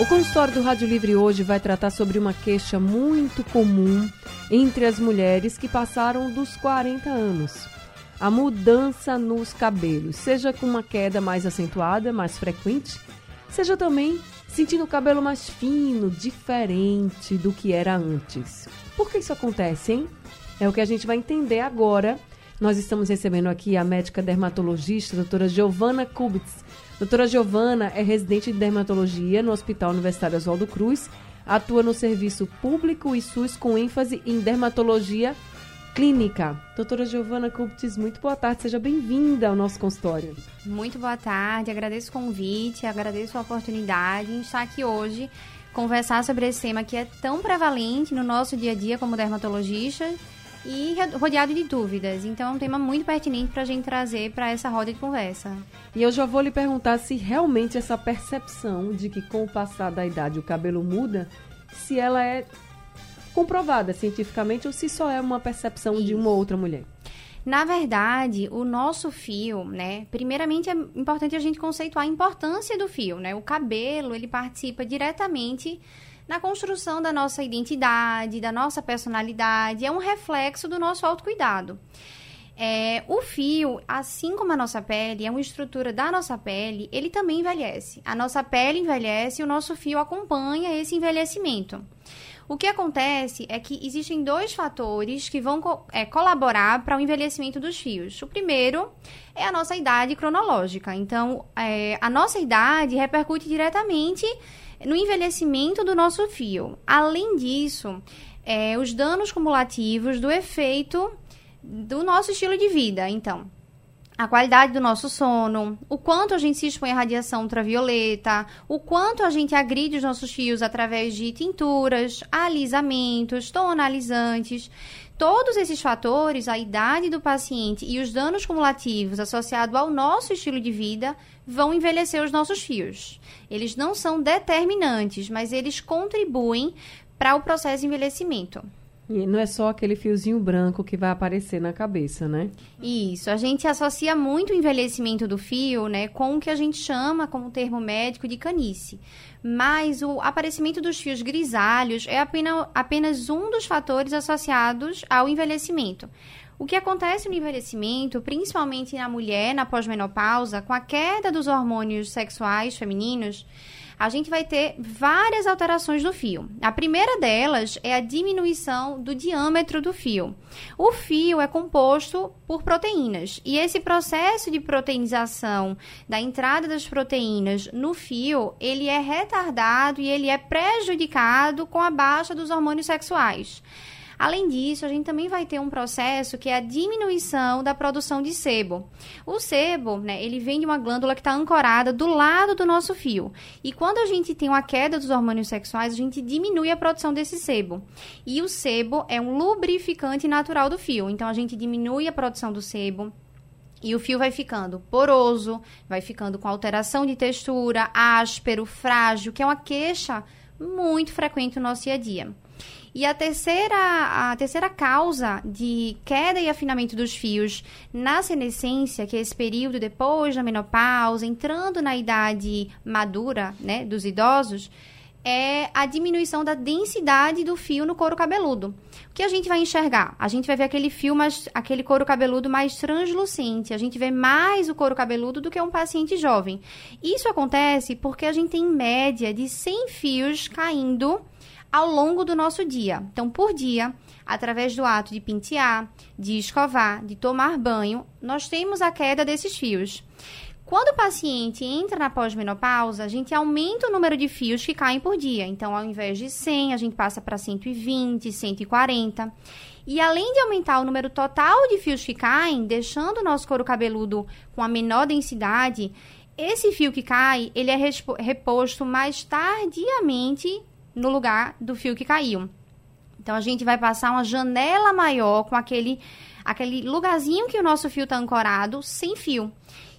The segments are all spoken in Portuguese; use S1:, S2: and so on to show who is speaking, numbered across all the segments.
S1: O consultório do Rádio Livre hoje vai tratar sobre uma queixa muito comum entre as mulheres que passaram dos 40 anos. A mudança nos cabelos, seja com uma queda mais acentuada, mais frequente, seja também sentindo o cabelo mais fino, diferente do que era antes. Por que isso acontece, hein? É o que a gente vai entender agora. Nós estamos recebendo aqui a médica dermatologista, a doutora Giovana Kubitz, Doutora Giovana é residente de dermatologia no Hospital Universitário Oswaldo Cruz, atua no serviço público e SUS com ênfase em dermatologia clínica. Doutora Giovana Kuptis, muito boa tarde, seja bem-vinda ao nosso consultório.
S2: Muito boa tarde, agradeço o convite, agradeço a oportunidade em estar aqui hoje conversar sobre esse tema que é tão prevalente no nosso dia a dia como dermatologista e rodeado de dúvidas. Então é um tema muito pertinente para a gente trazer para essa roda de conversa.
S1: E eu já vou lhe perguntar se realmente essa percepção de que com o passar da idade o cabelo muda, se ela é comprovada cientificamente ou se só é uma percepção Isso. de uma outra mulher.
S2: Na verdade, o nosso fio, né? Primeiramente é importante a gente conceituar a importância do fio, né? O cabelo, ele participa diretamente na construção da nossa identidade, da nossa personalidade, é um reflexo do nosso autocuidado. É, o fio, assim como a nossa pele, é uma estrutura da nossa pele, ele também envelhece. A nossa pele envelhece e o nosso fio acompanha esse envelhecimento. O que acontece é que existem dois fatores que vão é, colaborar para o envelhecimento dos fios. O primeiro é a nossa idade cronológica. Então, é, a nossa idade repercute diretamente no envelhecimento do nosso fio. Além disso, é, os danos cumulativos do efeito do nosso estilo de vida. Então, a qualidade do nosso sono, o quanto a gente se expõe à radiação ultravioleta, o quanto a gente agride os nossos fios através de tinturas, alisamentos, tonalizantes. Todos esses fatores, a idade do paciente e os danos cumulativos associados ao nosso estilo de vida vão envelhecer os nossos fios. Eles não são determinantes, mas eles contribuem para o processo de envelhecimento.
S1: E não é só aquele fiozinho branco que vai aparecer na cabeça, né?
S2: Isso. A gente associa muito o envelhecimento do fio, né, com o que a gente chama, como termo médico, de canice. Mas o aparecimento dos fios grisalhos é apenas, apenas um dos fatores associados ao envelhecimento. O que acontece no envelhecimento, principalmente na mulher na pós-menopausa, com a queda dos hormônios sexuais femininos, a gente vai ter várias alterações no fio. A primeira delas é a diminuição do diâmetro do fio. O fio é composto por proteínas e esse processo de proteinização da entrada das proteínas no fio, ele é retardado e ele é prejudicado com a baixa dos hormônios sexuais. Além disso, a gente também vai ter um processo que é a diminuição da produção de sebo. O sebo, né, ele vem de uma glândula que está ancorada do lado do nosso fio. E quando a gente tem uma queda dos hormônios sexuais, a gente diminui a produção desse sebo. E o sebo é um lubrificante natural do fio. Então, a gente diminui a produção do sebo, e o fio vai ficando poroso, vai ficando com alteração de textura, áspero, frágil, que é uma queixa muito frequente no nosso dia a dia. E a terceira, a terceira causa de queda e afinamento dos fios na senescência, que é esse período depois da menopausa, entrando na idade madura, né, dos idosos, é a diminuição da densidade do fio no couro cabeludo. O que a gente vai enxergar? A gente vai ver aquele fio, mais, aquele couro cabeludo mais translucente. A gente vê mais o couro cabeludo do que um paciente jovem. Isso acontece porque a gente tem em média de 100 fios caindo ao longo do nosso dia. Então, por dia, através do ato de pentear, de escovar, de tomar banho, nós temos a queda desses fios. Quando o paciente entra na pós-menopausa, a gente aumenta o número de fios que caem por dia. Então, ao invés de 100, a gente passa para 120, 140. E além de aumentar o número total de fios que caem, deixando o nosso couro cabeludo com a menor densidade, esse fio que cai, ele é reposto mais tardiamente no lugar do fio que caiu. Então a gente vai passar uma janela maior com aquele aquele lugarzinho que o nosso fio está ancorado sem fio.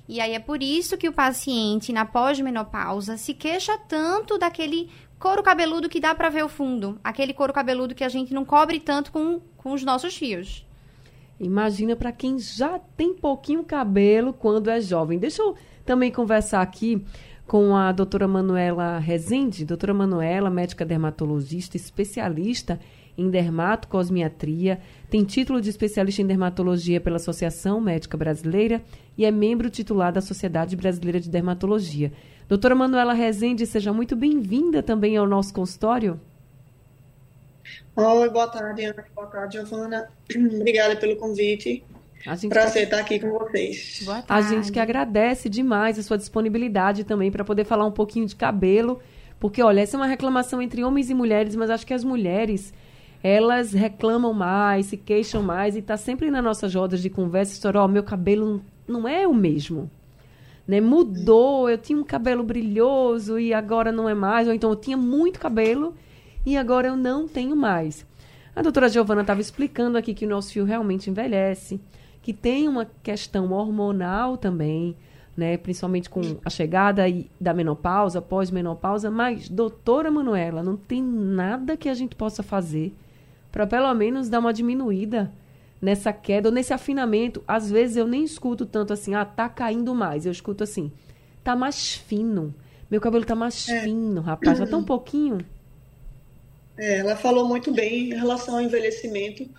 S2: E aí é por isso que o paciente na pós-menopausa se queixa tanto daquele couro cabeludo que dá para ver o fundo, aquele couro cabeludo que a gente não cobre tanto com, com os nossos fios.
S1: Imagina para quem já tem pouquinho cabelo quando é jovem. Deixa eu também conversar aqui com a doutora Manuela Rezende. Doutora Manuela, médica dermatologista, especialista em dermatocosmiatria, tem título de especialista em dermatologia pela Associação Médica Brasileira e é membro titular da Sociedade Brasileira de Dermatologia. Doutora Manuela Rezende, seja muito bem-vinda também ao nosso consultório.
S3: Oi, boa tarde, Ana. Boa tarde, Giovana. Obrigada pelo convite. Prazer estar aqui com vocês.
S1: Boa tarde. A gente que agradece demais a sua disponibilidade também para poder falar um pouquinho de cabelo, porque, olha, essa é uma reclamação entre homens e mulheres, mas acho que as mulheres elas reclamam mais, se queixam mais e está sempre nas nossas rodas de conversa, história, ó, oh, meu cabelo não é o mesmo. Né? Mudou, eu tinha um cabelo brilhoso e agora não é mais, ou então eu tinha muito cabelo e agora eu não tenho mais. A doutora Giovana estava explicando aqui que o nosso fio realmente envelhece, que tem uma questão hormonal também, né, principalmente com a chegada da menopausa, pós-menopausa, mas, doutora Manuela, não tem nada que a gente possa fazer para pelo menos dar uma diminuída nessa queda ou nesse afinamento. Às vezes eu nem escuto tanto assim, ah, tá caindo mais. Eu escuto assim, tá mais fino. Meu cabelo tá mais é. fino, rapaz, já tá um pouquinho.
S3: É, ela falou muito bem em relação ao envelhecimento,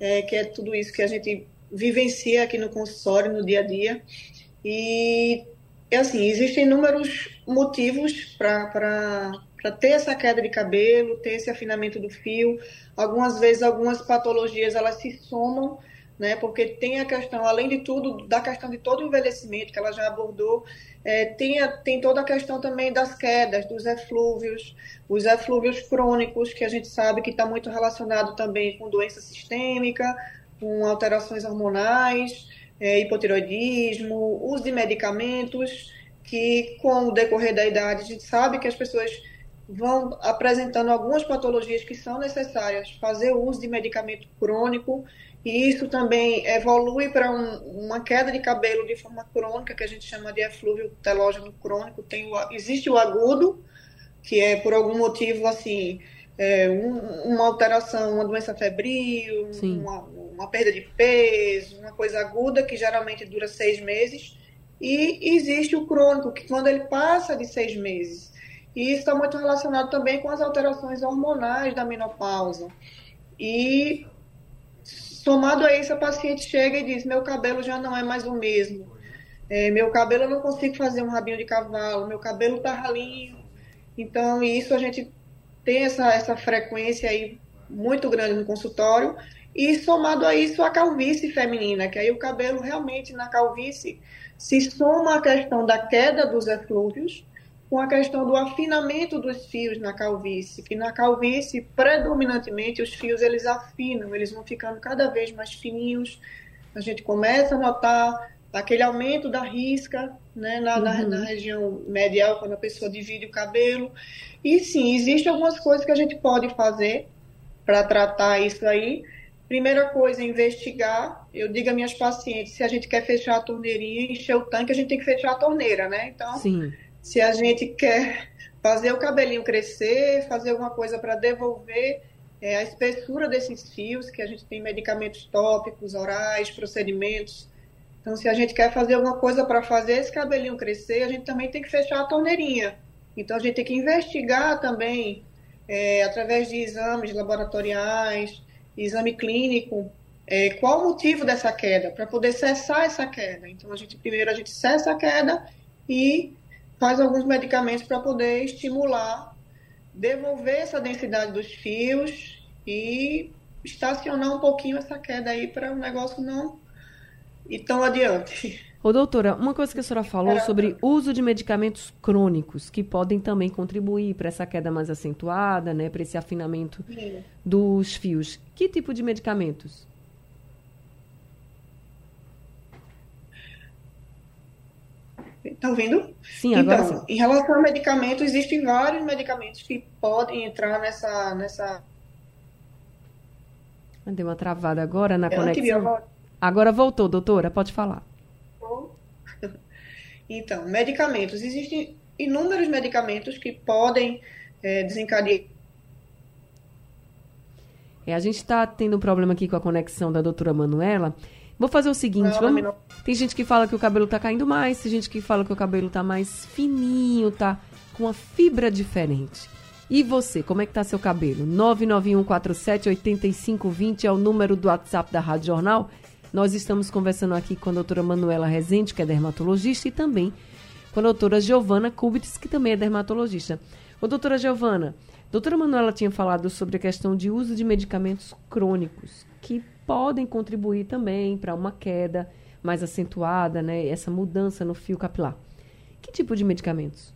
S3: é, que é tudo isso que a gente vivencia aqui no consultório, no dia a dia. E, assim, existem inúmeros motivos para ter essa queda de cabelo, ter esse afinamento do fio. Algumas vezes, algumas patologias elas se somam, né? Porque tem a questão, além de tudo, da questão de todo o envelhecimento que ela já abordou, é, tem, tem toda a questão também das quedas, dos eflúvios, os eflúvios crônicos, que a gente sabe que está muito relacionado também com doença sistêmica, com alterações hormonais, é, hipotiroidismo, uso de medicamentos, que com o decorrer da idade a gente sabe que as pessoas vão apresentando algumas patologias que são necessárias fazer o uso de medicamento crônico e isso também evolui para um, uma queda de cabelo de forma crônica que a gente chama de eflúvio telógeno crônico. Tem o, existe o agudo que é por algum motivo assim é, um, uma alteração uma doença febril uma, uma perda de peso uma coisa aguda que geralmente dura seis meses. E existe o crônico que quando ele passa de seis meses e isso está muito relacionado também com as alterações hormonais da menopausa. E somado a isso, a paciente chega e diz: meu cabelo já não é mais o mesmo. É, meu cabelo eu não consigo fazer um rabinho de cavalo, meu cabelo está ralinho. Então, isso a gente tem essa, essa frequência aí muito grande no consultório. E somado a isso, a calvície feminina, que aí o cabelo realmente na calvície se soma a questão da queda dos eflúvios, com a questão do afinamento dos fios na calvície, que na calvície, predominantemente, os fios eles afinam, eles vão ficando cada vez mais fininhos. A gente começa a notar aquele aumento da risca né, na, uhum. na, na, região medial, quando a pessoa divide o cabelo. E sim, existem algumas coisas que a gente pode fazer para tratar isso aí. Primeira coisa, investigar. Eu digo a minhas pacientes, se a gente quer fechar a torneirinha, encher o tanque, a gente tem que fechar a torneira, né? Então, sim se a gente quer fazer o cabelinho crescer, fazer alguma coisa para devolver é, a espessura desses fios, que a gente tem medicamentos tópicos, orais, procedimentos. Então, se a gente quer fazer alguma coisa para fazer esse cabelinho crescer, a gente também tem que fechar a torneirinha. Então, a gente tem que investigar também, é, através de exames laboratoriais, exame clínico, é, qual o motivo dessa queda, para poder cessar essa queda. Então, a gente primeiro a gente cessa a queda e faz alguns medicamentos para poder estimular, devolver essa densidade dos fios e estacionar um pouquinho essa queda aí para o negócio não ir tão adiante.
S1: Ô, doutora, uma coisa que a senhora falou sobre uso de medicamentos crônicos, que podem também contribuir para essa queda mais acentuada, né, para esse afinamento Sim. dos fios. Que tipo de medicamentos?
S3: Está ouvindo?
S1: Sim, agora então,
S3: sim. em relação a medicamentos, existem vários medicamentos que podem entrar nessa, nessa
S1: Deu uma travada agora na é conexão. Agora voltou, doutora, pode falar.
S3: Então, medicamentos. Existem inúmeros medicamentos que podem é, desencadear.
S1: É, a gente está tendo um problema aqui com a conexão da doutora Manuela. Vou fazer o seguinte, vamos... tem gente que fala que o cabelo está caindo mais, tem gente que fala que o cabelo está mais fininho, tá com uma fibra diferente. E você, como é que tá seu cabelo? 991478520 é o número do WhatsApp da Rádio Jornal. Nós estamos conversando aqui com a doutora Manuela Rezende, que é dermatologista, e também com a doutora Giovana Kubitz, que também é dermatologista. Ô, doutora Giovana, doutora Manuela tinha falado sobre a questão de uso de medicamentos crônicos, que podem contribuir também para uma queda mais acentuada, né? Essa mudança no fio capilar. Que tipo de medicamentos?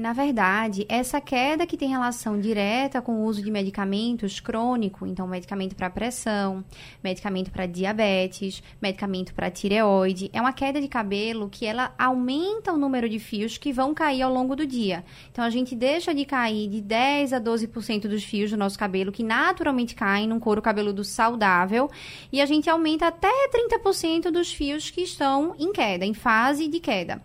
S2: Na verdade, essa queda que tem relação direta com o uso de medicamentos crônico, então medicamento para pressão, medicamento para diabetes, medicamento para tireoide, é uma queda de cabelo que ela aumenta o número de fios que vão cair ao longo do dia. Então a gente deixa de cair de 10 a 12% dos fios do nosso cabelo que naturalmente caem num couro cabeludo saudável e a gente aumenta até 30% dos fios que estão em queda, em fase de queda.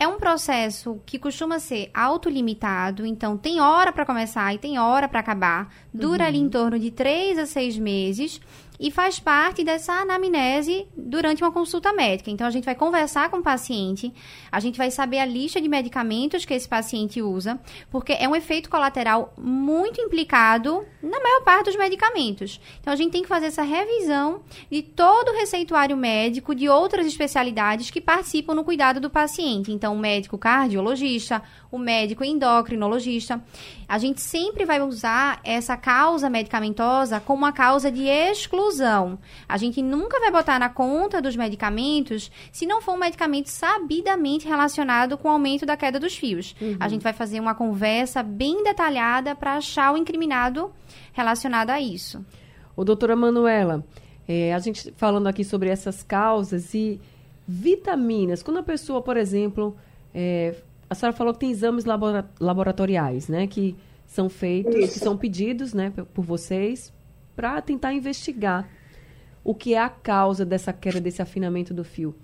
S2: É um processo que costuma ser autolimitado, então tem hora para começar e tem hora para acabar. Dura uhum. ali em torno de três a seis meses e faz parte dessa anamnese durante uma consulta médica. Então, a gente vai conversar com o paciente, a gente vai saber a lista de medicamentos que esse paciente usa, porque é um efeito colateral muito implicado na maior parte dos medicamentos. Então, a gente tem que fazer essa revisão de todo o receituário médico de outras especialidades que participam no cuidado do paciente. Então, o médico cardiologista, o médico endocrinologista. A gente sempre vai usar essa causa medicamentosa como uma causa de exclusão. A gente nunca vai botar na conta dos medicamentos se não for um medicamento sabidamente relacionado com o aumento da queda dos fios. Uhum. A gente vai fazer uma conversa bem detalhada para achar o incriminado relacionado a isso.
S1: O doutora Manuela, é, a gente falando aqui sobre essas causas e vitaminas. Quando a pessoa, por exemplo, é, a senhora falou que tem exames laboratoriais, né? Que são feitos, Isso. que são pedidos, né, por vocês, para tentar investigar o que é a causa dessa queda, desse afinamento do fio.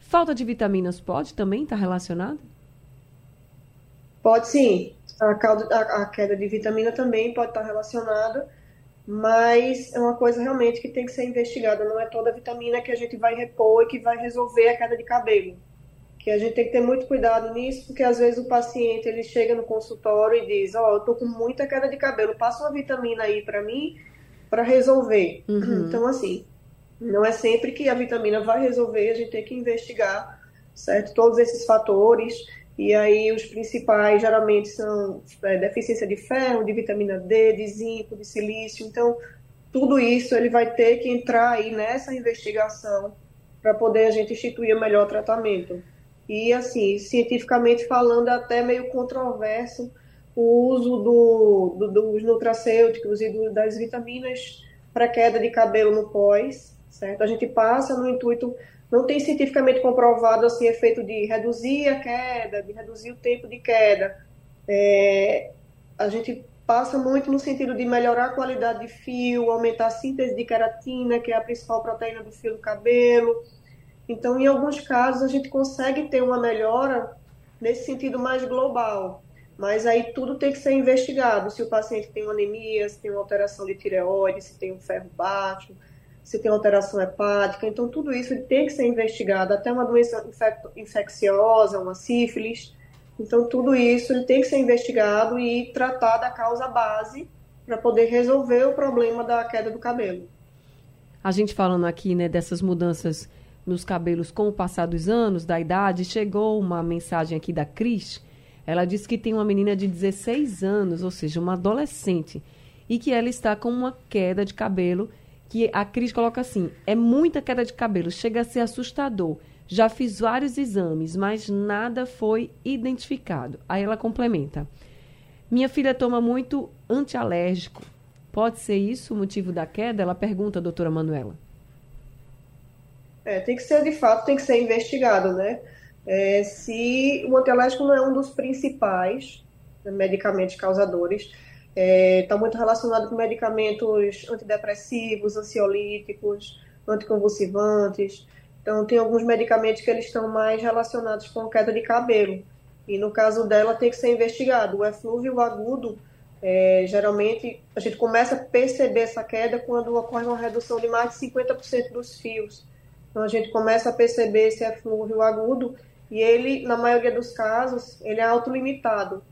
S1: Falta de vitaminas pode também estar tá relacionada?
S3: Pode sim. A, a, a, queda de vitamina também pode estar relacionada, mas é uma coisa realmente que tem que ser investigada. Não é toda vitamina que a gente vai repor e que vai resolver a queda de cabelo que a gente tem que ter muito cuidado nisso, porque às vezes o paciente ele chega no consultório e diz, ó, oh, eu tô com muita queda de cabelo, passa uma vitamina aí para mim para resolver. Uhum. Então assim, não é sempre que a vitamina vai resolver, a gente tem que investigar, certo? Todos esses fatores e aí os principais geralmente são é, deficiência de ferro, de vitamina D, de zinco, de silício. Então tudo isso ele vai ter que entrar aí nessa investigação para poder a gente instituir o melhor tratamento. E, assim, cientificamente falando, é até meio controverso o uso do, do, dos nutracêuticos e do, das vitaminas para queda de cabelo no pós, certo? A gente passa no intuito, não tem cientificamente comprovado assim efeito de reduzir a queda, de reduzir o tempo de queda. É, a gente passa muito no sentido de melhorar a qualidade de fio, aumentar a síntese de queratina, que é a principal proteína do fio do cabelo, então, em alguns casos, a gente consegue ter uma melhora nesse sentido mais global. Mas aí tudo tem que ser investigado. Se o paciente tem anemia, se tem uma alteração de tireoide, se tem um ferro baixo, se tem alteração hepática. Então, tudo isso tem que ser investigado. Até uma doença infecciosa, uma sífilis. Então, tudo isso ele tem que ser investigado e tratar da causa base para poder resolver o problema da queda do cabelo.
S1: A gente falando aqui né, dessas mudanças nos cabelos com o passar dos anos, da idade, chegou uma mensagem aqui da Cris. Ela disse que tem uma menina de 16 anos, ou seja, uma adolescente, e que ela está com uma queda de cabelo, que a Cris coloca assim: é muita queda de cabelo, chega a ser assustador. Já fiz vários exames, mas nada foi identificado. Aí ela complementa: Minha filha toma muito antialérgico. Pode ser isso o motivo da queda? Ela pergunta, doutora Manuela.
S3: É, tem que ser, de fato, tem que ser investigado, né? É, se o antialérgico não é um dos principais medicamentos causadores, está é, tá muito relacionado com medicamentos antidepressivos, ansiolíticos, anticonvulsivantes. Então, tem alguns medicamentos que eles estão mais relacionados com queda de cabelo. E no caso dela, tem que ser investigado. O eflúvio agudo, é, geralmente, a gente começa a perceber essa queda quando ocorre uma redução de mais de 50% dos fios. Então, a gente começa a perceber esse eflúvio agudo e ele, na maioria dos casos, ele é autolimitado.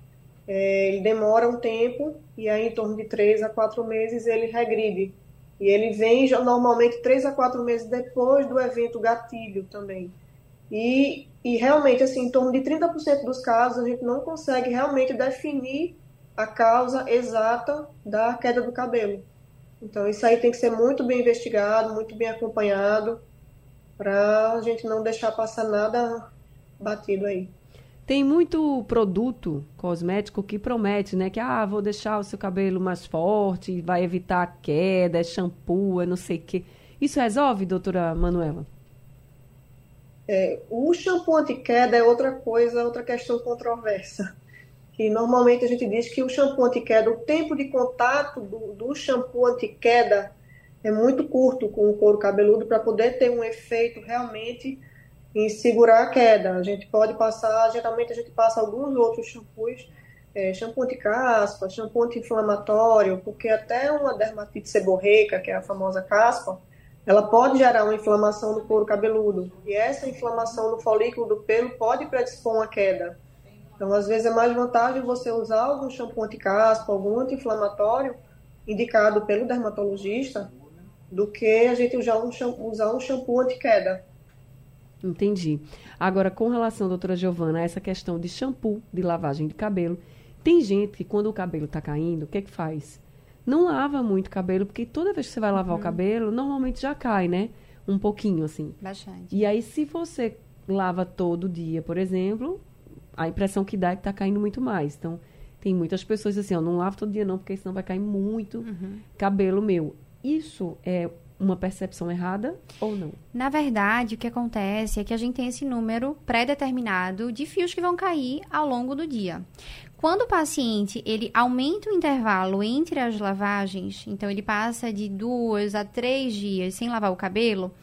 S3: É, ele demora um tempo e aí, em torno de 3 a 4 meses, ele regride. E ele vem normalmente três a quatro meses depois do evento gatilho também. E, e realmente, assim, em torno de 30% dos casos, a gente não consegue realmente definir a causa exata da queda do cabelo. Então, isso aí tem que ser muito bem investigado, muito bem acompanhado, para a gente não deixar passar nada batido aí.
S1: Tem muito produto cosmético que promete, né? Que, ah, vou deixar o seu cabelo mais forte, vai evitar a queda, é shampoo, é não sei o quê. Isso resolve, doutora Manuela?
S3: É, o shampoo anti-queda é outra coisa, outra questão controversa. Que normalmente a gente diz que o shampoo anti-queda, o tempo de contato do, do shampoo anti-queda é muito curto com o couro cabeludo para poder ter um efeito realmente em segurar a queda. A gente pode passar, geralmente a gente passa alguns outros shampoos, é, shampoo anti-caspa, shampoo anti-inflamatório, porque até uma dermatite seborreica, que é a famosa caspa, ela pode gerar uma inflamação no couro cabeludo. E essa inflamação no folículo do pelo pode predispor uma queda. Então, às vezes, é mais vantagem você usar algum shampoo anti-caspa, algum anti-inflamatório, indicado pelo dermatologista, do que a gente usar um shampoo, usar um shampoo anti-queda.
S1: Entendi. Agora, com relação, doutora Giovana, a essa questão de shampoo, de lavagem de cabelo, tem gente que quando o cabelo está caindo, o que é que faz? Não lava muito o cabelo, porque toda vez que você vai lavar uhum. o cabelo, normalmente já cai, né? Um pouquinho, assim.
S2: Bastante.
S1: E aí, se você lava todo dia, por exemplo, a impressão que dá é que está caindo muito mais. Então, tem muitas pessoas assim, eu não lavo todo dia não, porque senão vai cair muito uhum. cabelo meu. Isso é uma percepção errada ou não?
S2: Na verdade, o que acontece é que a gente tem esse número pré-determinado de fios que vão cair ao longo do dia. Quando o paciente ele aumenta o intervalo entre as lavagens, então ele passa de duas a três dias sem lavar o cabelo,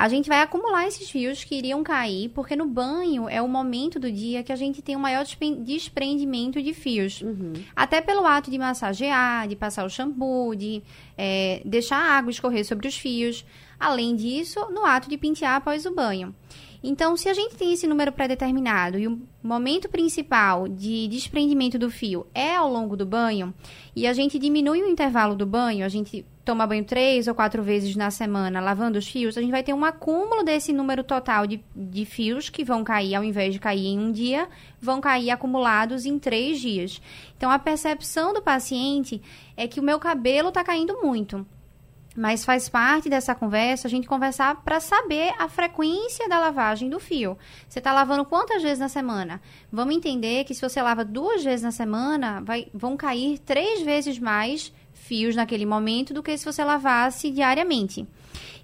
S2: a gente vai acumular esses fios que iriam cair, porque no banho é o momento do dia que a gente tem o maior desprendimento de fios. Uhum. Até pelo ato de massagear, de passar o shampoo, de é, deixar a água escorrer sobre os fios. Além disso, no ato de pentear após o banho. Então, se a gente tem esse número pré-determinado e o momento principal de desprendimento do fio é ao longo do banho, e a gente diminui o intervalo do banho, a gente toma banho três ou quatro vezes na semana lavando os fios, a gente vai ter um acúmulo desse número total de, de fios que vão cair, ao invés de cair em um dia, vão cair acumulados em três dias. Então, a percepção do paciente é que o meu cabelo está caindo muito. Mas faz parte dessa conversa a gente conversar para saber a frequência da lavagem do fio. Você está lavando quantas vezes na semana? Vamos entender que se você lava duas vezes na semana, vai, vão cair três vezes mais fios naquele momento do que se você lavasse diariamente.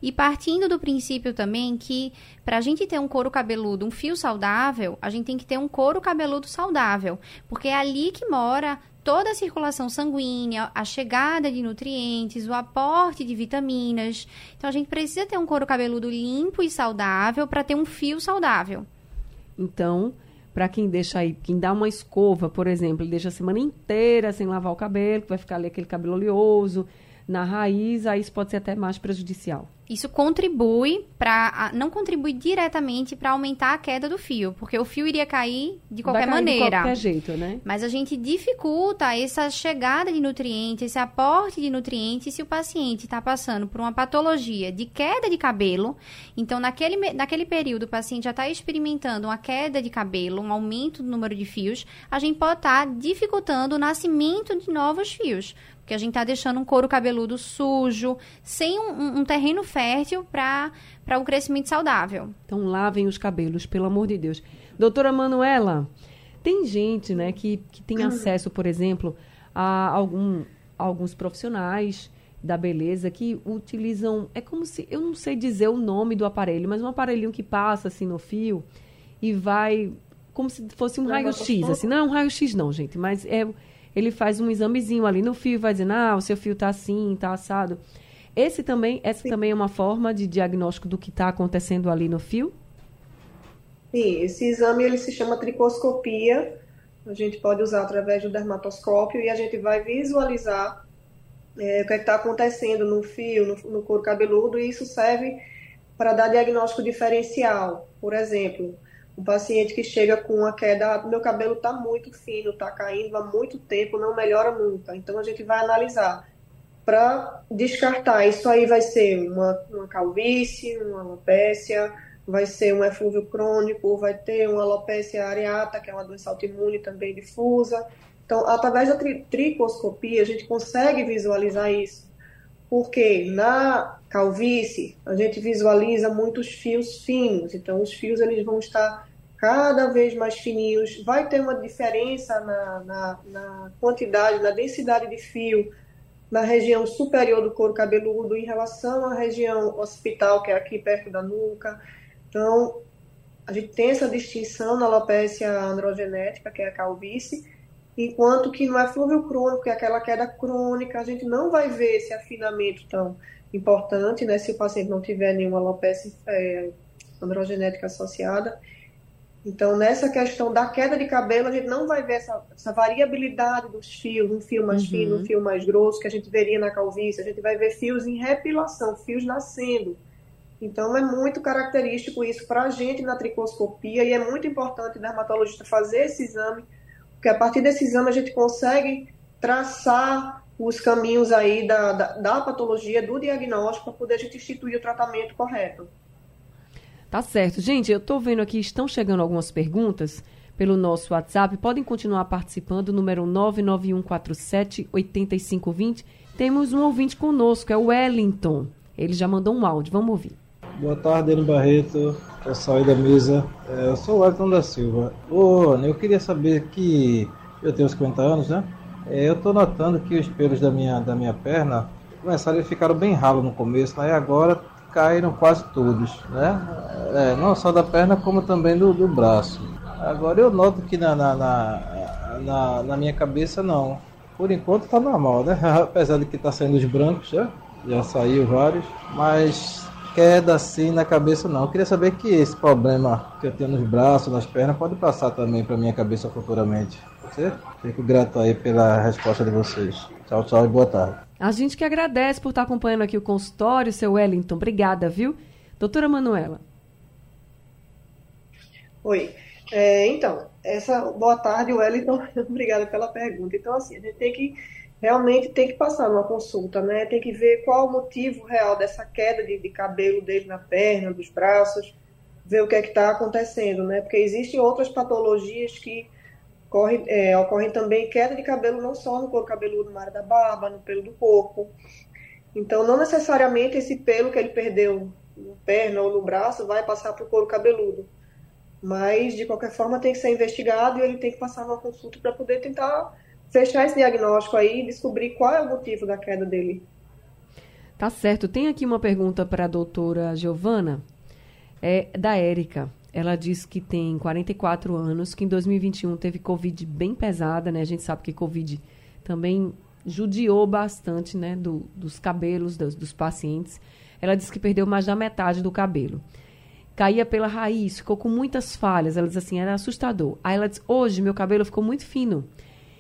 S2: E partindo do princípio também que para a gente ter um couro cabeludo, um fio saudável, a gente tem que ter um couro cabeludo saudável, porque é ali que mora toda a circulação sanguínea, a chegada de nutrientes, o aporte de vitaminas. Então a gente precisa ter um couro cabeludo limpo e saudável para ter um fio saudável.
S1: Então, para quem deixa aí, quem dá uma escova, por exemplo, ele deixa a semana inteira sem lavar o cabelo, que vai ficar ali aquele cabelo oleoso na raiz, aí isso pode ser até mais prejudicial.
S2: Isso contribui para não contribui diretamente para aumentar a queda do fio, porque o fio iria cair de qualquer
S1: cair
S2: maneira.
S1: De qualquer jeito, né?
S2: Mas a gente dificulta essa chegada de nutrientes, esse aporte de nutrientes se o paciente está passando por uma patologia de queda de cabelo. Então, naquele, naquele período, o paciente já está experimentando uma queda de cabelo, um aumento do número de fios, a gente pode estar tá dificultando o nascimento de novos fios. Porque a gente está deixando um couro cabeludo sujo, sem um, um terreno fértil para o um crescimento saudável.
S1: Então lavem os cabelos, pelo amor de Deus. Doutora Manuela, tem gente né, que, que tem acesso, por exemplo, a algum, alguns profissionais da beleza que utilizam. É como se. Eu não sei dizer o nome do aparelho, mas um aparelhinho que passa assim no fio e vai. Como se fosse um raio-x, assim. Não é um raio-x, não, gente, mas é ele faz um examezinho ali no fio e vai dizendo, ah, o seu fio está assim, está assado. Esse também, essa Sim. também é uma forma de diagnóstico do que está acontecendo ali no fio?
S3: Sim, esse exame ele se chama tricoscopia. A gente pode usar através do dermatoscópio e a gente vai visualizar é, o que é está acontecendo no fio, no, no couro cabeludo, e isso serve para dar diagnóstico diferencial. Por exemplo, um paciente que chega com uma queda, meu cabelo está muito fino, está caindo há muito tempo, não melhora nunca. Então a gente vai analisar para descartar. Isso aí vai ser uma, uma calvície, uma alopécia, vai ser um eflúvio crônico, vai ter uma alopecia areata, que é uma doença autoimune também difusa. Então, através da tri tricoscopia, a gente consegue visualizar isso. Porque na calvície, a gente visualiza muitos fios finos. Então, os fios eles vão estar cada vez mais fininhos. Vai ter uma diferença na, na, na quantidade, na densidade de fio na região superior do couro cabeludo em relação à região occipital, que é aqui perto da nuca. Então, a gente tem essa distinção na alopecia androgenética, que é a calvície, enquanto que no eflúvio crônico, que é aquela queda crônica, a gente não vai ver esse afinamento tão importante, né, se o paciente não tiver nenhuma alopecia é, androgenética associada. Então, nessa questão da queda de cabelo, a gente não vai ver essa, essa variabilidade dos fios, um fio mais uhum. fino, um fio mais grosso, que a gente veria na calvície. A gente vai ver fios em repilação, fios nascendo. Então, é muito característico isso para a gente na tricoscopia e é muito importante o dermatologista fazer esse exame, porque a partir desse exame a gente consegue traçar os caminhos aí da, da, da patologia, do diagnóstico, para poder a gente instituir o tratamento correto.
S1: Tá certo. Gente, eu estou vendo aqui, estão chegando algumas perguntas pelo nosso WhatsApp. Podem continuar participando, número 991478520. Temos um ouvinte conosco, é o Wellington. Ele já mandou um áudio, vamos ouvir.
S4: Boa tarde, Ana Barreto, pessoal aí da mesa. É, eu sou o Wellington da Silva. Ô, eu queria saber que eu tenho 50 anos, né? É, eu estou notando que os pelos da minha, da minha perna começaram a ficar bem ralo no começo, né? E agora caíram quase todos, né? É, não só da perna, como também do, do braço. Agora eu noto que na, na, na, na, na minha cabeça não. Por enquanto está normal, né? Apesar de que está saindo os brancos, já, já saiu vários, mas queda assim na cabeça não. Eu queria saber que esse problema que eu tenho nos braços, nas pernas, pode passar também para minha cabeça futuramente. Você? Fico grato aí pela resposta de vocês. Tchau, tchau e boa tarde.
S1: A gente que agradece por estar acompanhando aqui o consultório, seu Wellington. Obrigada, viu? Doutora Manuela.
S3: Oi. É, então, essa boa tarde, Wellington. Obrigada pela pergunta. Então, assim, a gente tem que realmente tem que passar numa consulta, né? Tem que ver qual o motivo real dessa queda de, de cabelo dele na perna, dos braços, ver o que é que está acontecendo, né? Porque existem outras patologias que Ocorre, é, ocorrem também queda de cabelo não só no couro cabeludo, na área da barba, no pelo do corpo. Então, não necessariamente esse pelo que ele perdeu na perna ou no braço vai passar para o couro cabeludo. Mas, de qualquer forma, tem que ser investigado e ele tem que passar numa consulta para poder tentar fechar esse diagnóstico aí e descobrir qual é o motivo da queda dele.
S1: Tá certo. Tem aqui uma pergunta para a doutora Giovana, é da Érica. Ela diz que tem 44 anos, que em 2021 teve Covid bem pesada, né? A gente sabe que Covid também judiou bastante, né, do, dos cabelos dos, dos pacientes. Ela diz que perdeu mais da metade do cabelo. Caía pela raiz, ficou com muitas falhas. Ela diz assim, era assustador. Aí ela diz, hoje meu cabelo ficou muito fino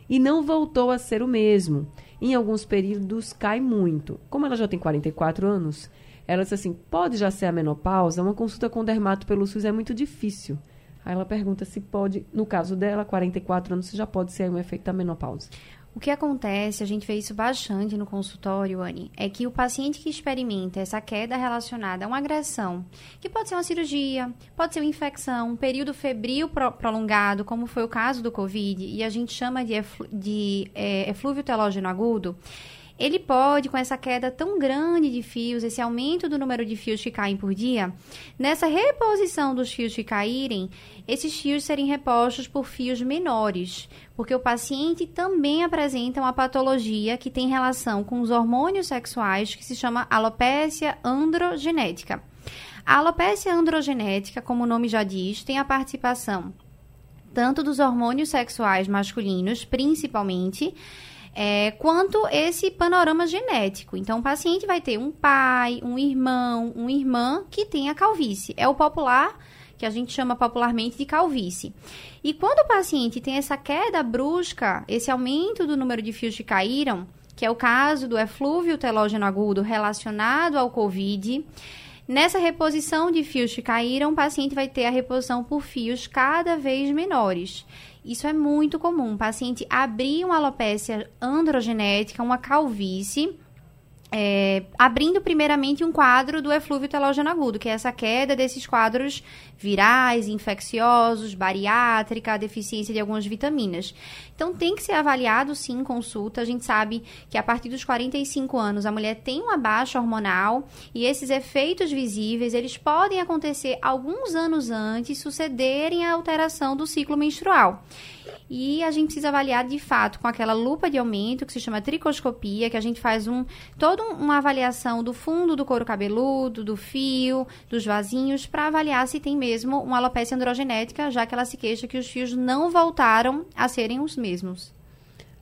S1: e não voltou a ser o mesmo. Em alguns períodos cai muito. Como ela já tem 44 anos, ela disse assim: pode já ser a menopausa? Uma consulta com dermato pelo SUS é muito difícil. Aí ela pergunta se pode, no caso dela, 44 anos, se já pode ser um efeito da menopausa.
S2: O que acontece, a gente vê isso bastante no consultório, Anne, é que o paciente que experimenta essa queda relacionada a uma agressão, que pode ser uma cirurgia, pode ser uma infecção, um período febril pro prolongado, como foi o caso do Covid, e a gente chama de, eflu de é, eflúvio telógeno agudo, ele pode, com essa queda tão grande de fios, esse aumento do número de fios que caem por dia, nessa reposição dos fios que caírem, esses fios serem repostos por fios menores, porque o paciente também apresenta uma patologia que tem relação com os hormônios sexuais, que se chama alopecia androgenética. A alopecia androgenética, como o nome já diz, tem a participação tanto dos hormônios sexuais masculinos, principalmente, é, quanto esse panorama genético. Então, o paciente vai ter um pai, um irmão, uma irmã que tem a calvície. É o popular que a gente chama popularmente de calvície. E quando o paciente tem essa queda brusca, esse aumento do número de fios que caíram, que é o caso do eflúvio telógeno agudo relacionado ao COVID, Nessa reposição de fios que caíram, o paciente vai ter a reposição por fios cada vez menores. Isso é muito comum. O paciente abrir uma alopecia androgenética, uma calvície, é, abrindo primeiramente um quadro do eflúvio telógeno agudo, que é essa queda desses quadros virais, infecciosos, bariátrica, deficiência de algumas vitaminas. Então tem que ser avaliado sim em consulta. A gente sabe que a partir dos 45 anos a mulher tem uma baixa hormonal e esses efeitos visíveis, eles podem acontecer alguns anos antes, sucederem a alteração do ciclo menstrual. E a gente precisa avaliar de fato com aquela lupa de aumento que se chama tricoscopia, que a gente faz um toda uma avaliação do fundo do couro cabeludo, do fio, dos vasinhos, para avaliar se tem mesmo uma alopecia androgenética, já que ela se queixa que os fios não voltaram a serem os mesmos.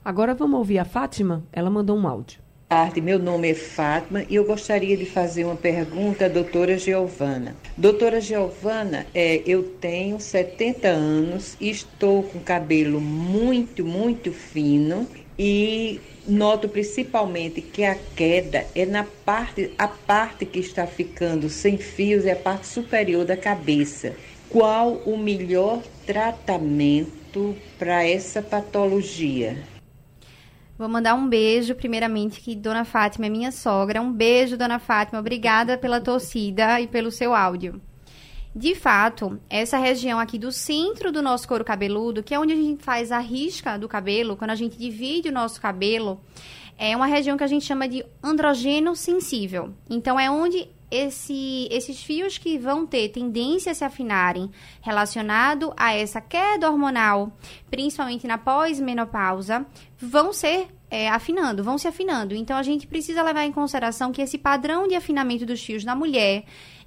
S1: Agora vamos ouvir a Fátima? Ela mandou um áudio
S5: tarde, meu nome é Fátima e eu gostaria de fazer uma pergunta à doutora Giovana. Doutora Giovana, é, eu tenho 70 anos e estou com cabelo muito, muito fino e noto principalmente que a queda é na parte, a parte que está ficando sem fios é a parte superior da cabeça. Qual o melhor tratamento para essa patologia?
S2: Vou mandar um beijo, primeiramente, que Dona Fátima é minha sogra. Um beijo, Dona Fátima. Obrigada pela torcida e pelo seu áudio. De fato, essa região aqui do centro do nosso couro cabeludo, que é onde a gente faz a risca do cabelo, quando a gente divide o nosso cabelo, é uma região que a gente chama de androgênio sensível. Então, é onde esse, esses fios que vão ter tendência a se afinarem relacionado a essa queda hormonal, principalmente na pós-menopausa, vão ser é, afinando, vão se afinando. Então a gente precisa levar em consideração que esse padrão de afinamento dos fios na mulher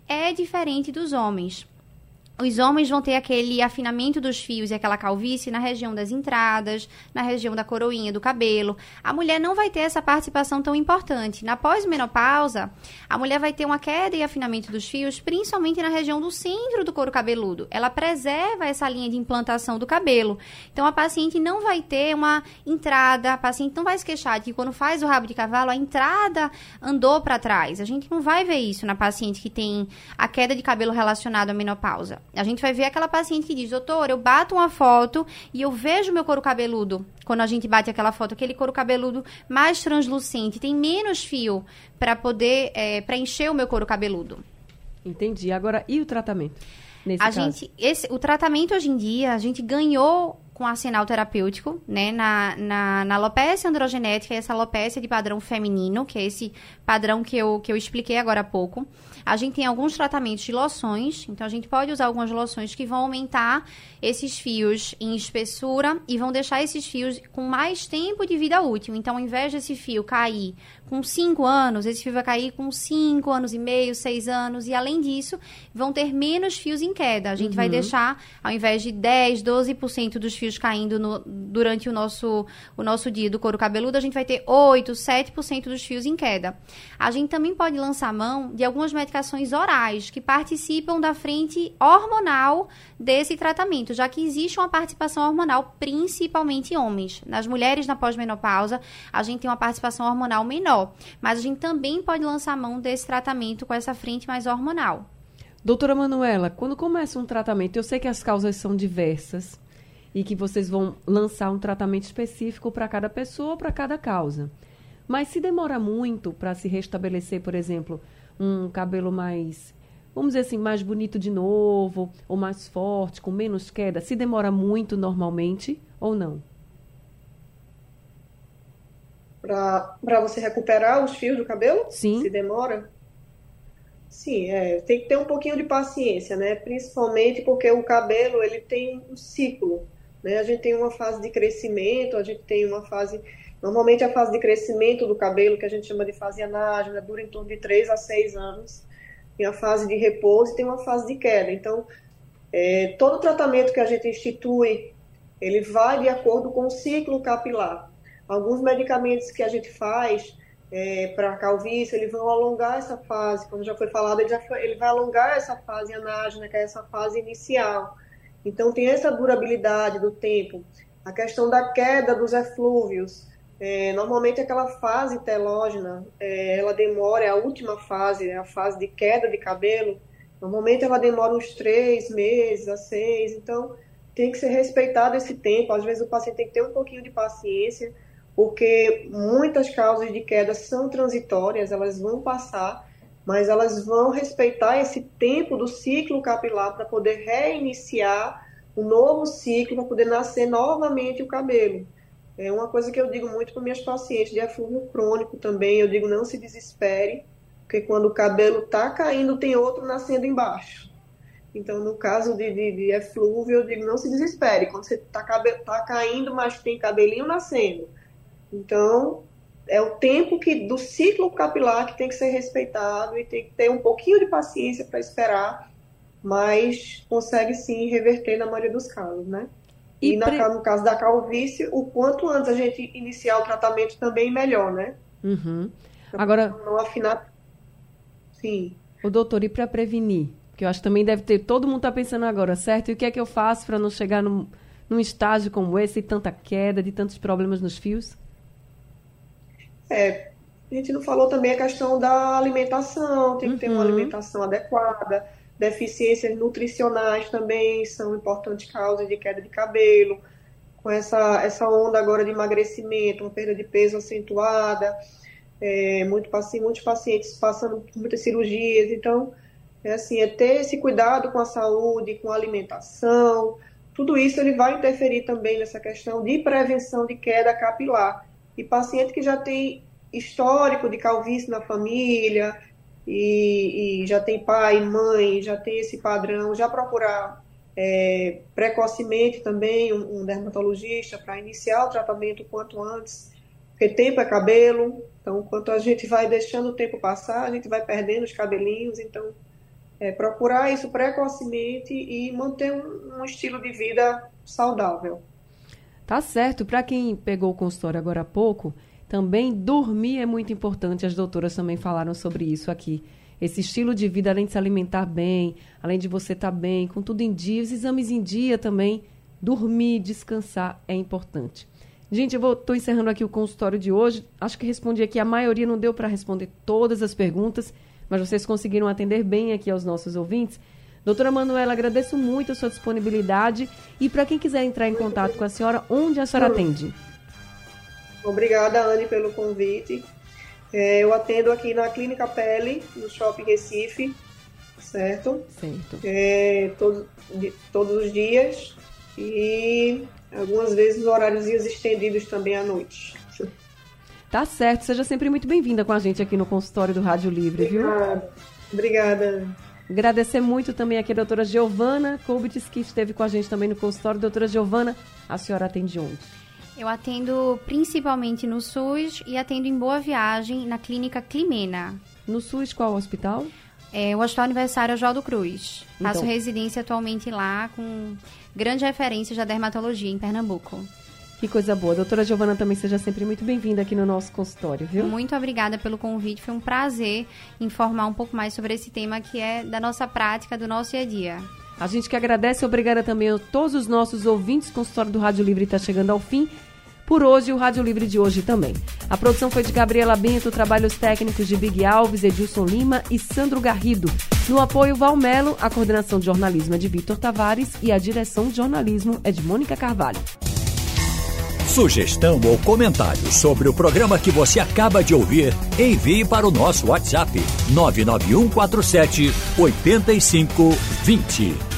S2: é diferente dos homens. Os homens vão ter aquele afinamento dos fios e aquela calvície na região das entradas, na região da coroinha do cabelo. A mulher não vai ter essa participação tão importante. Na pós-menopausa, a mulher vai ter uma queda e afinamento dos fios, principalmente na região do centro do couro cabeludo. Ela preserva essa linha de implantação do cabelo. Então, a paciente não vai ter uma entrada, a paciente não vai se queixar de que quando faz o rabo de cavalo, a entrada andou para trás. A gente não vai ver isso na paciente que tem a queda de cabelo relacionado à menopausa. A gente vai ver aquela paciente que diz, doutor, eu bato uma foto e eu vejo meu couro cabeludo. Quando a gente bate aquela foto, aquele couro cabeludo mais translucente, tem menos fio para poder é, preencher o meu couro cabeludo.
S1: Entendi. Agora, e o tratamento?
S2: Nesse a caso? gente, esse, o tratamento hoje em dia, a gente ganhou com arsenal terapêutico, né, na, na, na alopecia androgenética, essa alopecia de padrão feminino, que é esse padrão que eu, que eu expliquei agora há pouco. A gente tem alguns tratamentos de loções, então a gente pode usar algumas loções que vão aumentar esses fios em espessura e vão deixar esses fios com mais tempo de vida útil. Então, ao invés desse fio cair com 5 anos, esse fio vai cair com 5 anos e meio, 6 anos, e além disso, vão ter menos fios em queda. A gente uhum. vai deixar, ao invés de 10, 12% dos fios caindo no, durante o nosso, o nosso dia do couro cabeludo, a gente vai ter 8, 7% dos fios em queda. A gente também pode lançar mão de algumas medicações orais que participam da frente hormonal desse tratamento, já que existe uma participação hormonal principalmente em homens. Nas mulheres na pós-menopausa, a gente tem uma participação hormonal menor, mas a gente também pode lançar mão desse tratamento com essa frente mais hormonal.
S1: Doutora Manuela, quando começa um tratamento, eu sei que as causas são diversas e que vocês vão lançar um tratamento específico para cada pessoa, para cada causa. Mas se demora muito para se restabelecer, por exemplo, um cabelo mais, vamos dizer assim, mais bonito de novo, ou mais forte, com menos queda, se demora muito normalmente ou não?
S3: Para você recuperar os fios do cabelo?
S1: Sim.
S3: Se demora? Sim, é, tem que ter um pouquinho de paciência, né? Principalmente porque o cabelo ele tem um ciclo. Né? A gente tem uma fase de crescimento, a gente tem uma fase Normalmente a fase de crescimento do cabelo, que a gente chama de fase anágena, dura em torno de 3 a 6 anos. Tem a fase de repouso e tem uma fase de queda. Então, é, todo tratamento que a gente institui ele vai de acordo com o ciclo capilar. Alguns medicamentos que a gente faz é, para calvície, eles vão alongar essa fase, como já foi falado, ele, já foi, ele vai alongar essa fase anágena, que é essa fase inicial. Então, tem essa durabilidade do tempo. A questão da queda dos eflúvios, é, normalmente aquela fase telógena, é, ela demora, é a última fase, é a fase de queda de cabelo, normalmente ela demora uns três meses a seis, então tem que ser respeitado esse tempo, às vezes o paciente tem que ter um pouquinho de paciência, porque muitas causas de queda são transitórias, elas vão passar, mas elas vão respeitar esse tempo do ciclo capilar para poder reiniciar um novo ciclo, para poder nascer novamente o cabelo. É uma coisa que eu digo muito para minhas pacientes de eflúvio crônico também, eu digo não se desespere, porque quando o cabelo está caindo, tem outro nascendo embaixo. Então, no caso de, de, de eflúvio, eu digo não se desespere, quando você está tá caindo, mas tem cabelinho nascendo então, é o tempo que do ciclo capilar que tem que ser respeitado e tem que ter um pouquinho de paciência para esperar, mas consegue sim reverter na maioria dos casos, né? E, e na, pre... no caso da calvície, o quanto antes a gente iniciar o tratamento também melhor, né?
S1: Uhum. Agora,
S3: não afinar. Sim.
S1: O doutor, e para prevenir? Que eu acho que também deve ter, todo mundo está pensando agora, certo? E o que é que eu faço para não chegar num, num estágio como esse, de tanta queda, de tantos problemas nos fios?
S3: É, a gente não falou também a questão da alimentação, tem que ter uma uhum. alimentação adequada, deficiências nutricionais também são importantes causas de queda de cabelo, com essa, essa onda agora de emagrecimento, uma perda de peso acentuada, é, muito, muitos pacientes passando por muitas cirurgias, então é assim, é ter esse cuidado com a saúde, com a alimentação, tudo isso ele vai interferir também nessa questão de prevenção de queda capilar. E paciente que já tem histórico de calvície na família e, e já tem pai, mãe, já tem esse padrão, já procurar é, precocemente também um, um dermatologista para iniciar o tratamento quanto antes, porque tempo é cabelo, então quanto a gente vai deixando o tempo passar, a gente vai perdendo os cabelinhos, então é, procurar isso precocemente e manter um, um estilo de vida saudável.
S1: Tá certo. Para quem pegou o consultório agora há pouco, também dormir é muito importante. As doutoras também falaram sobre isso aqui. Esse estilo de vida, além de se alimentar bem, além de você estar tá bem, com tudo em dia, os exames em dia também, dormir, descansar é importante. Gente, eu estou encerrando aqui o consultório de hoje. Acho que respondi aqui, a maioria não deu para responder todas as perguntas, mas vocês conseguiram atender bem aqui aos nossos ouvintes. Doutora Manuela, agradeço muito a sua disponibilidade. E para quem quiser entrar em contato com a senhora, onde a senhora atende?
S3: Obrigada, Anne, pelo convite. É, eu atendo aqui na Clínica Pele, no Shopping Recife, certo?
S1: Certo.
S3: É, todo, de, todos os dias e algumas vezes horários estendidos também à noite.
S1: Tá certo. Seja sempre muito bem-vinda com a gente aqui no consultório do Rádio Livre,
S3: Obrigada. viu? Obrigada.
S1: Agradecer muito também aqui a doutora Giovana Kubitz, que esteve com a gente também no consultório. Doutora Giovana, a senhora atende onde?
S2: Eu atendo principalmente no SUS e atendo em Boa Viagem, na clínica Climena.
S1: No SUS, qual hospital?
S2: É o Hospital Universitário Oswaldo Cruz. Então. Faço residência atualmente lá com grande referência da dermatologia em Pernambuco.
S1: Que coisa boa. Doutora Giovana também seja sempre muito bem-vinda aqui no nosso consultório, viu?
S2: Muito obrigada pelo convite. Foi um prazer informar um pouco mais sobre esse tema que é da nossa prática, do nosso dia a dia.
S1: A gente que agradece e obrigada também a todos os nossos ouvintes. O consultório do Rádio Livre está chegando ao fim. Por hoje, o Rádio Livre de hoje também. A produção foi de Gabriela Bento, trabalhos técnicos de Big Alves, Edilson Lima e Sandro Garrido. No apoio, Valmelo, a coordenação de jornalismo é de Vitor Tavares e a direção de jornalismo é de Mônica Carvalho.
S6: Sugestão ou comentário sobre o programa que você acaba de ouvir, envie para o nosso WhatsApp 99147 8520.